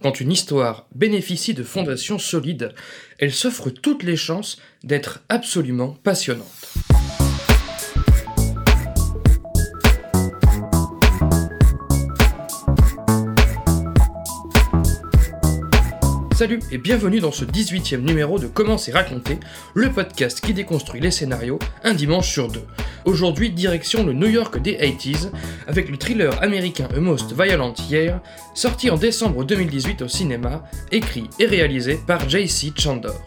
Quand une histoire bénéficie de fondations solides, elle s'offre toutes les chances d'être absolument passionnante. Salut et bienvenue dans ce 18e numéro de Comment c'est raconté, le podcast qui déconstruit les scénarios un dimanche sur deux. Aujourd'hui, direction le New York des 80s, avec le thriller américain A Most Violent Year, sorti en décembre 2018 au cinéma, écrit et réalisé par J.C. Chandor.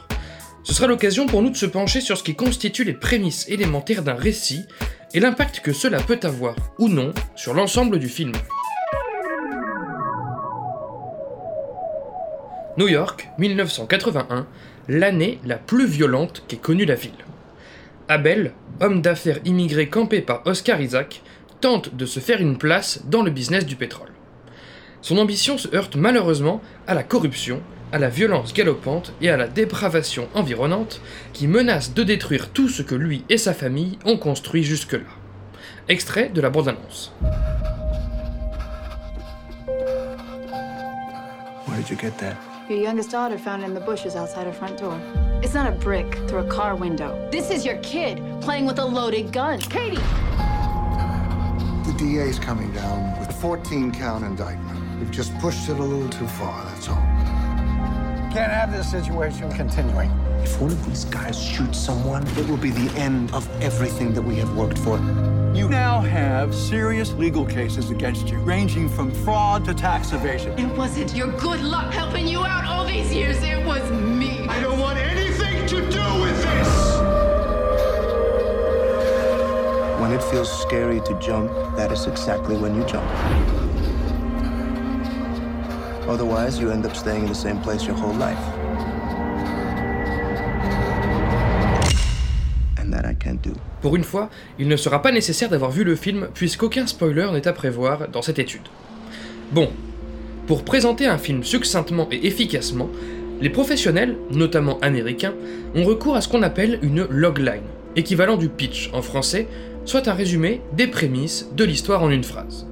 Ce sera l'occasion pour nous de se pencher sur ce qui constitue les prémices élémentaires d'un récit et l'impact que cela peut avoir, ou non, sur l'ensemble du film. New York, 1981, l'année la plus violente qu'ait connue la ville. Abel, homme d'affaires immigré campé par Oscar Isaac, tente de se faire une place dans le business du pétrole. Son ambition se heurte malheureusement à la corruption, à la violence galopante et à la dépravation environnante qui menacent de détruire tout ce que lui et sa famille ont construit jusque-là. Extrait de la bande-annonce. Your youngest daughter found in the bushes outside her front door. It's not a brick through a car window. This is your kid playing with a loaded gun. Katie! The DA's coming down with a 14 count indictment. We've just pushed it a little too far, that's all. Can't have this situation continuing. If one of these guys shoots someone, it will be the end of everything that we have worked for. You now have serious legal cases against you, ranging from fraud to tax evasion. It wasn't your good luck helping you out all these years. It was me. I don't want anything to do with this! When it feels scary to jump, that is exactly when you jump. Otherwise, you end up staying in the same place your whole life. And that I can't do. Pour une fois, il ne sera pas nécessaire d'avoir vu le film puisqu'aucun spoiler n'est à prévoir dans cette étude. Bon, pour présenter un film succinctement et efficacement, les professionnels, notamment américains, ont recours à ce qu'on appelle une logline, équivalent du pitch en français, soit un résumé des prémices de l'histoire en une phrase.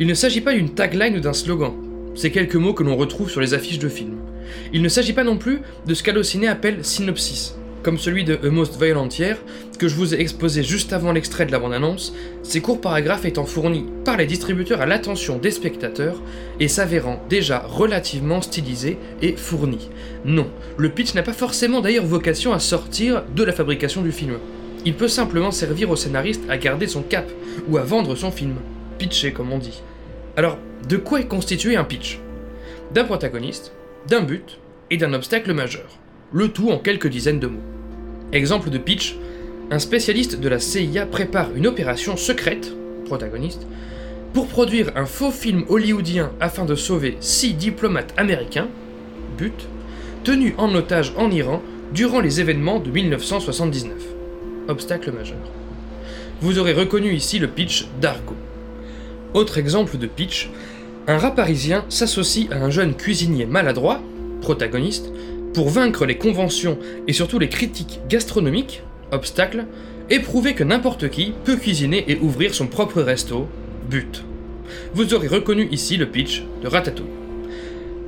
Il ne s'agit pas d'une tagline ou d'un slogan, c'est quelques mots que l'on retrouve sur les affiches de films. Il ne s'agit pas non plus de ce qu'Allociné appelle synopsis, comme celui de A Most Violent que je vous ai exposé juste avant l'extrait de la bande-annonce, ces courts paragraphes étant fournis par les distributeurs à l'attention des spectateurs et s'avérant déjà relativement stylisés et fournis. Non, le pitch n'a pas forcément d'ailleurs vocation à sortir de la fabrication du film. Il peut simplement servir au scénariste à garder son cap ou à vendre son film. Pitcher comme on dit. Alors, de quoi est constitué un pitch? D'un protagoniste, d'un but et d'un obstacle majeur. Le tout en quelques dizaines de mots. Exemple de pitch, un spécialiste de la CIA prépare une opération secrète, protagoniste, pour produire un faux film hollywoodien afin de sauver six diplomates américains, but, tenus en otage en Iran durant les événements de 1979. Obstacle majeur. Vous aurez reconnu ici le pitch d'Argo. Autre exemple de pitch, un rat parisien s'associe à un jeune cuisinier maladroit, protagoniste, pour vaincre les conventions et surtout les critiques gastronomiques, obstacle, et prouver que n'importe qui peut cuisiner et ouvrir son propre resto, but. Vous aurez reconnu ici le pitch de Ratatouille.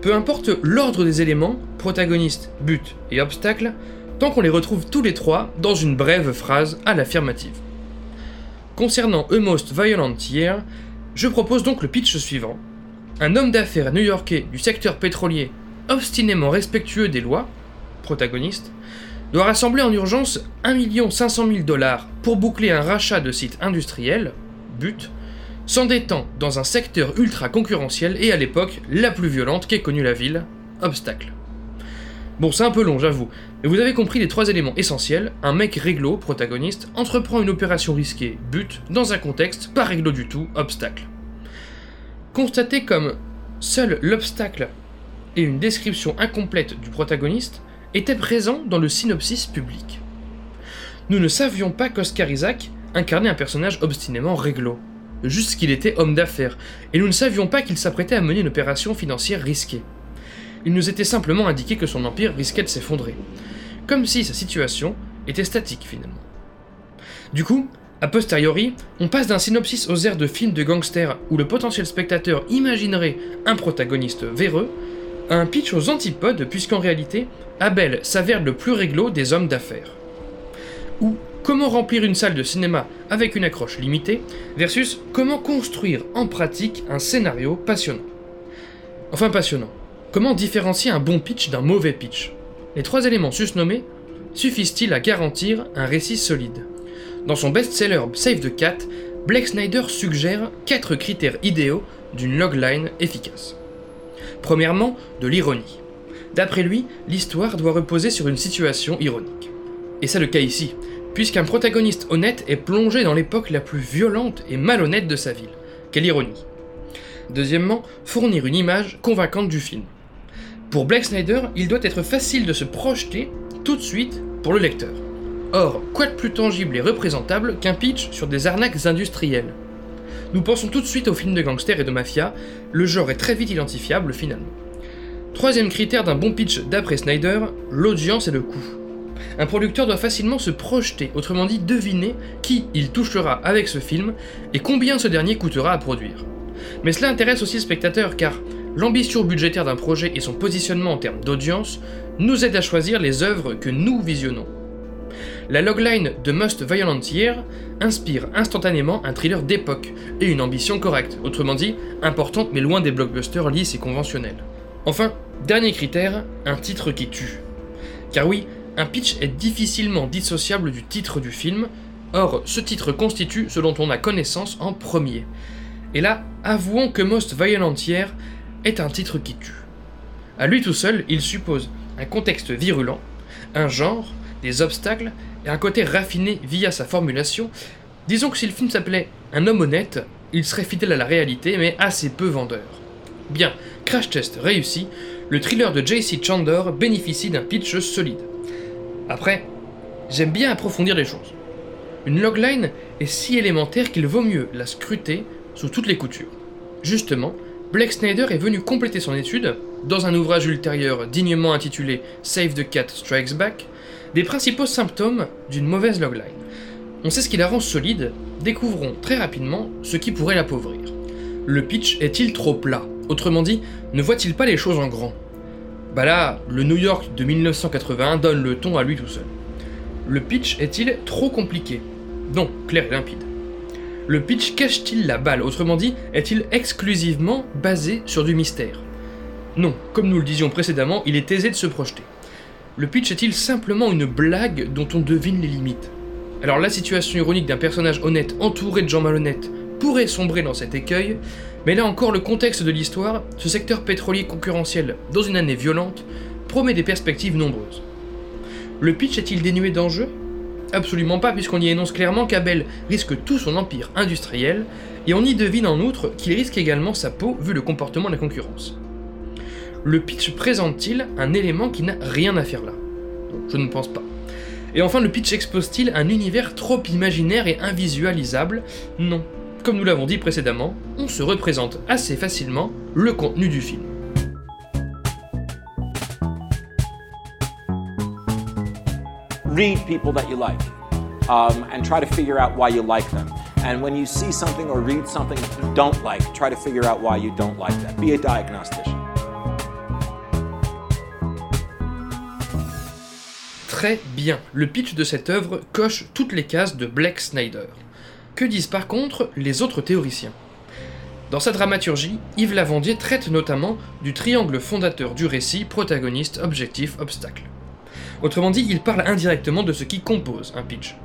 Peu importe l'ordre des éléments, protagoniste, but et obstacle, tant qu'on les retrouve tous les trois dans une brève phrase à l'affirmative. Concernant A Most Violent Year, je propose donc le pitch suivant. Un homme d'affaires new-yorkais du secteur pétrolier, obstinément respectueux des lois, protagoniste, doit rassembler en urgence 1 500 000 dollars pour boucler un rachat de site industriel, but, s'endettant dans un secteur ultra concurrentiel et à l'époque la plus violente qu'ait connue la ville, obstacle. Bon, c'est un peu long, j'avoue, vous avez compris les trois éléments essentiels. Un mec réglo, protagoniste, entreprend une opération risquée, but, dans un contexte pas réglo du tout, obstacle. Constaté comme seul l'obstacle et une description incomplète du protagoniste étaient présents dans le synopsis public. Nous ne savions pas qu'Oscar Isaac incarnait un personnage obstinément réglo, juste qu'il était homme d'affaires, et nous ne savions pas qu'il s'apprêtait à mener une opération financière risquée. Il nous était simplement indiqué que son empire risquait de s'effondrer, comme si sa situation était statique finalement. Du coup, a posteriori, on passe d'un synopsis aux airs de films de gangsters où le potentiel spectateur imaginerait un protagoniste véreux a un pitch aux antipodes puisqu'en réalité, Abel s'avère le plus réglo des hommes d'affaires. Ou comment remplir une salle de cinéma avec une accroche limitée versus comment construire en pratique un scénario passionnant. Enfin passionnant. Comment différencier un bon pitch d'un mauvais pitch Les trois éléments susnommés suffisent-ils à garantir un récit solide Dans son best-seller Save the Cat, Blake Snyder suggère quatre critères idéaux d'une logline efficace. Premièrement, de l'ironie. D'après lui, l'histoire doit reposer sur une situation ironique. Et c'est le cas ici, puisqu'un protagoniste honnête est plongé dans l'époque la plus violente et malhonnête de sa ville. Quelle ironie. Deuxièmement, fournir une image convaincante du film. Pour Black Snyder, il doit être facile de se projeter tout de suite pour le lecteur. Or, quoi de plus tangible et représentable qu'un pitch sur des arnaques industrielles? Nous pensons tout de suite aux films de gangsters et de mafia, le genre est très vite identifiable finalement. Troisième critère d'un bon pitch d'après Snyder, l'audience et le coût. Un producteur doit facilement se projeter, autrement dit deviner qui il touchera avec ce film et combien ce dernier coûtera à produire. Mais cela intéresse aussi le spectateur car l'ambition budgétaire d'un projet et son positionnement en termes d'audience nous aident à choisir les œuvres que nous visionnons. La logline de Must Violent Year inspire instantanément un thriller d'époque et une ambition correcte, autrement dit importante mais loin des blockbusters lisses et conventionnels. Enfin, dernier critère, un titre qui tue. Car oui, un pitch est difficilement dissociable du titre du film, or ce titre constitue ce dont on a connaissance en premier. Et là, avouons que Most Violent Year est un titre qui tue. À lui tout seul, il suppose un contexte virulent, un genre, des obstacles et un côté raffiné via sa formulation. Disons que si le film s'appelait Un homme honnête, il serait fidèle à la réalité mais assez peu vendeur. Bien, crash test réussi, le thriller de JC Chandor bénéficie d'un pitch solide. Après, j'aime bien approfondir les choses. Une logline est si élémentaire qu'il vaut mieux la scruter sous toutes les coutures. Justement, Blake Snyder est venu compléter son étude, dans un ouvrage ultérieur dignement intitulé Save the Cat Strikes Back, des principaux symptômes d'une mauvaise logline. On sait ce qui la rend solide, découvrons très rapidement ce qui pourrait l'appauvrir. Le pitch est-il trop plat? Autrement dit, ne voit-il pas les choses en grand? Bah là, le New York de 1981 donne le ton à lui tout seul. Le pitch est-il trop compliqué? Non, clair et limpide. Le pitch cache-t-il la balle? Autrement dit, est-il exclusivement basé sur du mystère? Non, comme nous le disions précédemment, il est aisé de se projeter. Le pitch est-il simplement une blague dont on devine les limites? Alors la situation ironique d'un personnage honnête entouré de gens malhonnêtes pourrait sombrer dans cet écueil, mais là encore, le contexte de l'histoire, ce secteur pétrolier concurrentiel dans une année violente, promet des perspectives nombreuses. Le pitch est-il dénué d'enjeux? Absolument pas, puisqu'on y énonce clairement qu'Abel risque tout son empire industriel, et on y devine en outre qu'il risque également sa peau vu le comportement de la concurrence. Le pitch présente-t-il un élément qui n'a rien à faire là? Je ne pense pas. Et enfin, le pitch expose-t-il un univers trop imaginaire et invisualisable? Non, comme nous l'avons dit précédemment, on se représente assez facilement le contenu du film. Read people that you like um, and try to figure out why you like them. And when you see something or read something you don't like, try to figure out why you don't like that. Be a diagnostician. Très bien, le pitch de cette œuvre coche toutes les cases de Black Snyder. Que disent par contre les autres théoriciens? Dans sa dramaturgie, Yves Lavandier traite notamment du triangle fondateur du récit protagoniste, objectif, obstacle. Autrement dit, il parle indirectement de ce qui compose un pitch.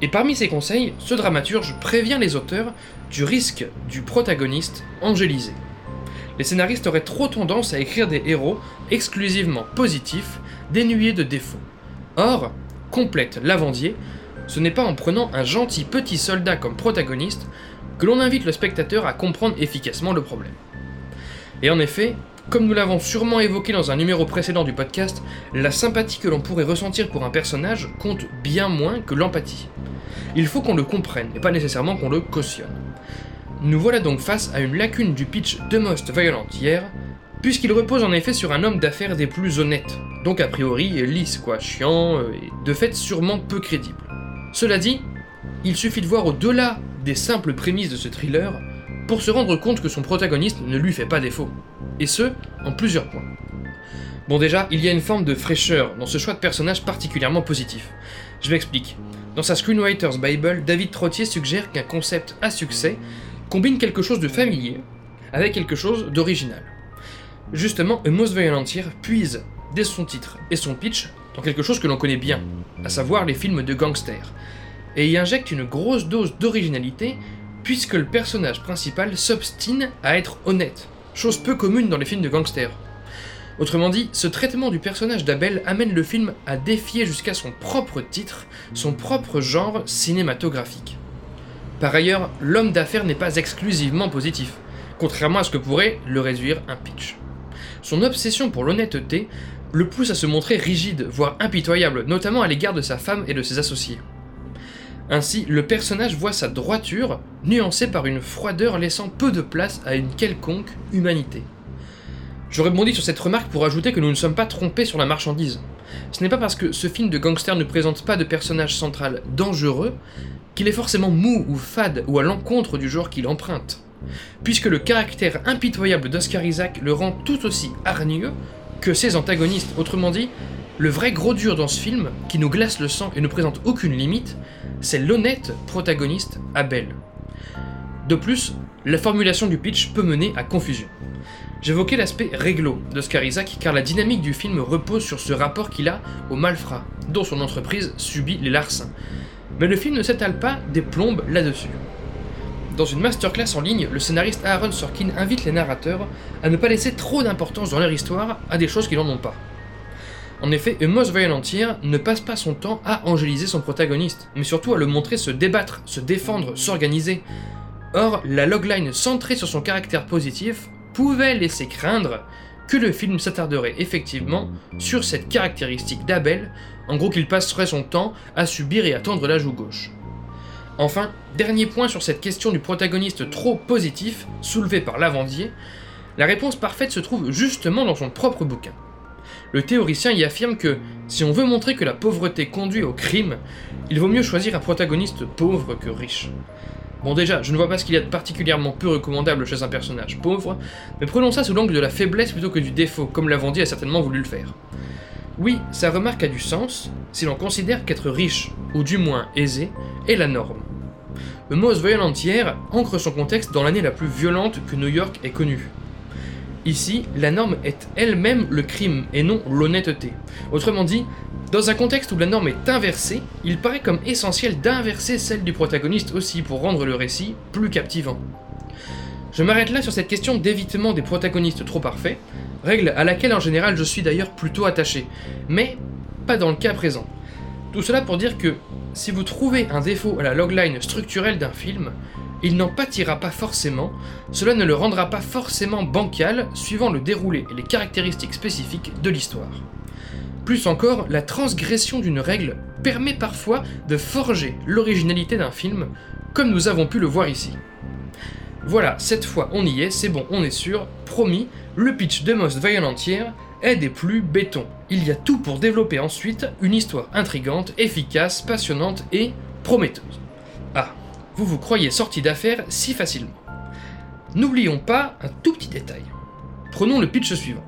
Et parmi ses conseils, ce dramaturge prévient les auteurs du risque du protagoniste angélisé. Les scénaristes auraient trop tendance à écrire des héros exclusivement positifs, dénués de défauts. Or, complète Lavandier, ce n'est pas en prenant un gentil petit soldat comme protagoniste que l'on invite le spectateur à comprendre efficacement le problème. Et en effet, comme nous l'avons sûrement évoqué dans un numéro précédent du podcast, la sympathie que l'on pourrait ressentir pour un personnage compte bien moins que l'empathie. Il faut qu'on le comprenne et pas nécessairement qu'on le cautionne. Nous voilà donc face à une lacune du pitch de Most Violent hier, puisqu'il repose en effet sur un homme d'affaires des plus honnêtes, donc a priori lisse quoi, chiant, euh, et de fait sûrement peu crédible. Cela dit, il suffit de voir au-delà des simples prémices de ce thriller pour se rendre compte que son protagoniste ne lui fait pas défaut. Et ce, en plusieurs points. Bon déjà, il y a une forme de fraîcheur dans ce choix de personnage particulièrement positif. Je m'explique. Dans sa Screenwriter's Bible, David Trottier suggère qu'un concept à succès combine quelque chose de familier avec quelque chose d'original. Justement, A Most Violent puise, dès son titre et son pitch, dans quelque chose que l'on connaît bien, à savoir les films de gangsters, et y injecte une grosse dose d'originalité puisque le personnage principal s'obstine à être honnête, chose peu commune dans les films de gangsters. Autrement dit, ce traitement du personnage d'Abel amène le film à défier jusqu'à son propre titre, son propre genre cinématographique. Par ailleurs, l'homme d'affaires n'est pas exclusivement positif, contrairement à ce que pourrait le réduire un pitch. Son obsession pour l'honnêteté le pousse à se montrer rigide, voire impitoyable, notamment à l'égard de sa femme et de ses associés. Ainsi, le personnage voit sa droiture nuancée par une froideur laissant peu de place à une quelconque humanité. Je rebondis sur cette remarque pour ajouter que nous ne sommes pas trompés sur la marchandise. Ce n'est pas parce que ce film de gangster ne présente pas de personnage central dangereux qu'il est forcément mou ou fade ou à l'encontre du genre qu'il emprunte. Puisque le caractère impitoyable d'Oscar Isaac le rend tout aussi hargneux que ses antagonistes. Autrement dit, le vrai gros dur dans ce film, qui nous glace le sang et ne présente aucune limite, c'est l'honnête protagoniste Abel. De plus, la formulation du pitch peut mener à confusion. J'évoquais l'aspect réglo d'Oscar Isaac car la dynamique du film repose sur ce rapport qu'il a au malfrat, dont son entreprise subit les larcins. Mais le film ne s'étale pas des plombes là-dessus. Dans une masterclass en ligne, le scénariste Aaron Sorkin invite les narrateurs à ne pas laisser trop d'importance dans leur histoire à des choses qui n'en ont pas. En effet, A Most ne passe pas son temps à angéliser son protagoniste, mais surtout à le montrer se débattre, se défendre, s'organiser. Or, la logline centrée sur son caractère positif pouvait laisser craindre que le film s'attarderait effectivement sur cette caractéristique d'Abel, en gros qu'il passerait son temps à subir et à tendre la joue gauche. Enfin, dernier point sur cette question du protagoniste trop positif, soulevé par Lavandier, la réponse parfaite se trouve justement dans son propre bouquin. Le théoricien y affirme que si on veut montrer que la pauvreté conduit au crime, il vaut mieux choisir un protagoniste pauvre que riche. Bon déjà, je ne vois pas ce qu'il y a de particulièrement peu recommandable chez un personnage pauvre, mais prenons ça sous l'angle de la faiblesse plutôt que du défaut, comme Lavandier a certainement voulu le faire. Oui, sa remarque a du sens si l'on considère qu'être riche, ou du moins aisé, est la norme. Le Most Violent Year ancre son contexte dans l'année la plus violente que New York ait connue. Ici, la norme est elle-même le crime et non l'honnêteté. Autrement dit, dans un contexte où la norme est inversée, il paraît comme essentiel d'inverser celle du protagoniste aussi pour rendre le récit plus captivant. Je m'arrête là sur cette question d'évitement des protagonistes trop parfaits, règle à laquelle en général je suis d'ailleurs plutôt attaché, mais pas dans le cas présent. Tout cela pour dire que si vous trouvez un défaut à la logline structurelle d'un film, il n'en pâtira pas forcément, cela ne le rendra pas forcément bancal suivant le déroulé et les caractéristiques spécifiques de l'histoire. Plus encore, la transgression d'une règle permet parfois de forger l'originalité d'un film, comme nous avons pu le voir ici. Voilà, cette fois on y est, c'est bon, on est sûr, promis, le pitch de Most Violent Year est des plus béton. Il y a tout pour développer ensuite une histoire intrigante, efficace, passionnante et prometteuse. Ah, vous vous croyez sorti d'affaires si facilement. N'oublions pas un tout petit détail. Prenons le pitch suivant.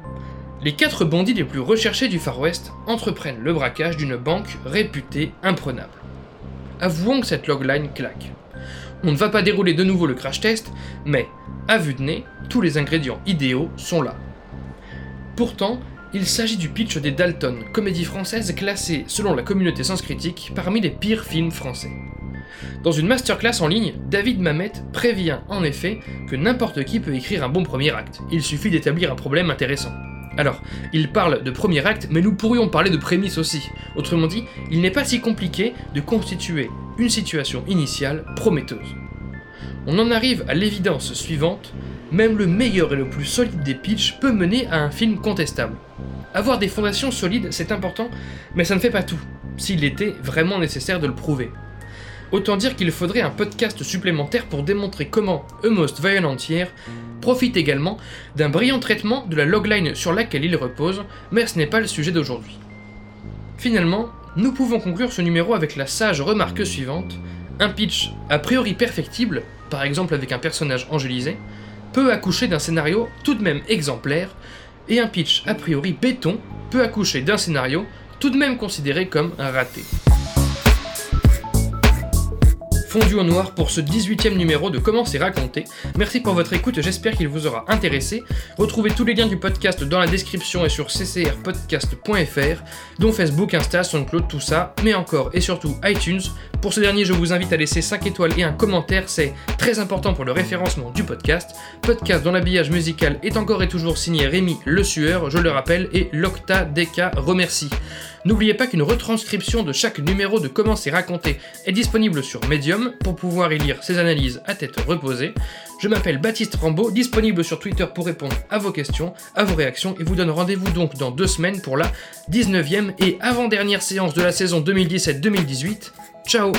Les quatre bandits les plus recherchés du Far West entreprennent le braquage d'une banque réputée imprenable. Avouons que cette logline claque. On ne va pas dérouler de nouveau le crash test, mais, à vue de nez, tous les ingrédients idéaux sont là. Pourtant, il s'agit du pitch des Dalton, comédie française classée, selon la communauté sans critique, parmi les pires films français. Dans une masterclass en ligne, David Mamet prévient en effet que n'importe qui peut écrire un bon premier acte, il suffit d'établir un problème intéressant. Alors, il parle de premier acte, mais nous pourrions parler de prémisse aussi. Autrement dit, il n'est pas si compliqué de constituer une situation initiale prometteuse. On en arrive à l'évidence suivante, même le meilleur et le plus solide des pitchs peut mener à un film contestable. Avoir des fondations solides, c'est important, mais ça ne fait pas tout, s'il était vraiment nécessaire de le prouver. Autant dire qu'il faudrait un podcast supplémentaire pour démontrer comment A Most Violent Year profite également d'un brillant traitement de la logline sur laquelle il repose, mais ce n'est pas le sujet d'aujourd'hui. Finalement, nous pouvons conclure ce numéro avec la sage remarque suivante un pitch a priori perfectible, par exemple avec un personnage angélisé, peut accoucher d'un scénario tout de même exemplaire, et un pitch a priori béton peut accoucher d'un scénario tout de même considéré comme raté fondu en noir pour ce 18e numéro de Comment c'est raconté. Merci pour votre écoute, j'espère qu'il vous aura intéressé. Retrouvez tous les liens du podcast dans la description et sur ccrpodcast.fr, dont Facebook, Insta, SoundCloud, tout ça, mais encore et surtout iTunes. Pour ce dernier, je vous invite à laisser 5 étoiles et un commentaire, c'est très important pour le référencement du podcast. Podcast dont l'habillage musical est encore et toujours signé Rémi Le Sueur, je le rappelle, et Locta remercie. N'oubliez pas qu'une retranscription de chaque numéro de Comment c'est raconté est disponible sur Medium pour pouvoir y lire ses analyses à tête reposée. Je m'appelle Baptiste Rambaud, disponible sur Twitter pour répondre à vos questions, à vos réactions et vous donne rendez-vous donc dans deux semaines pour la 19e et avant-dernière séance de la saison 2017-2018. Ciao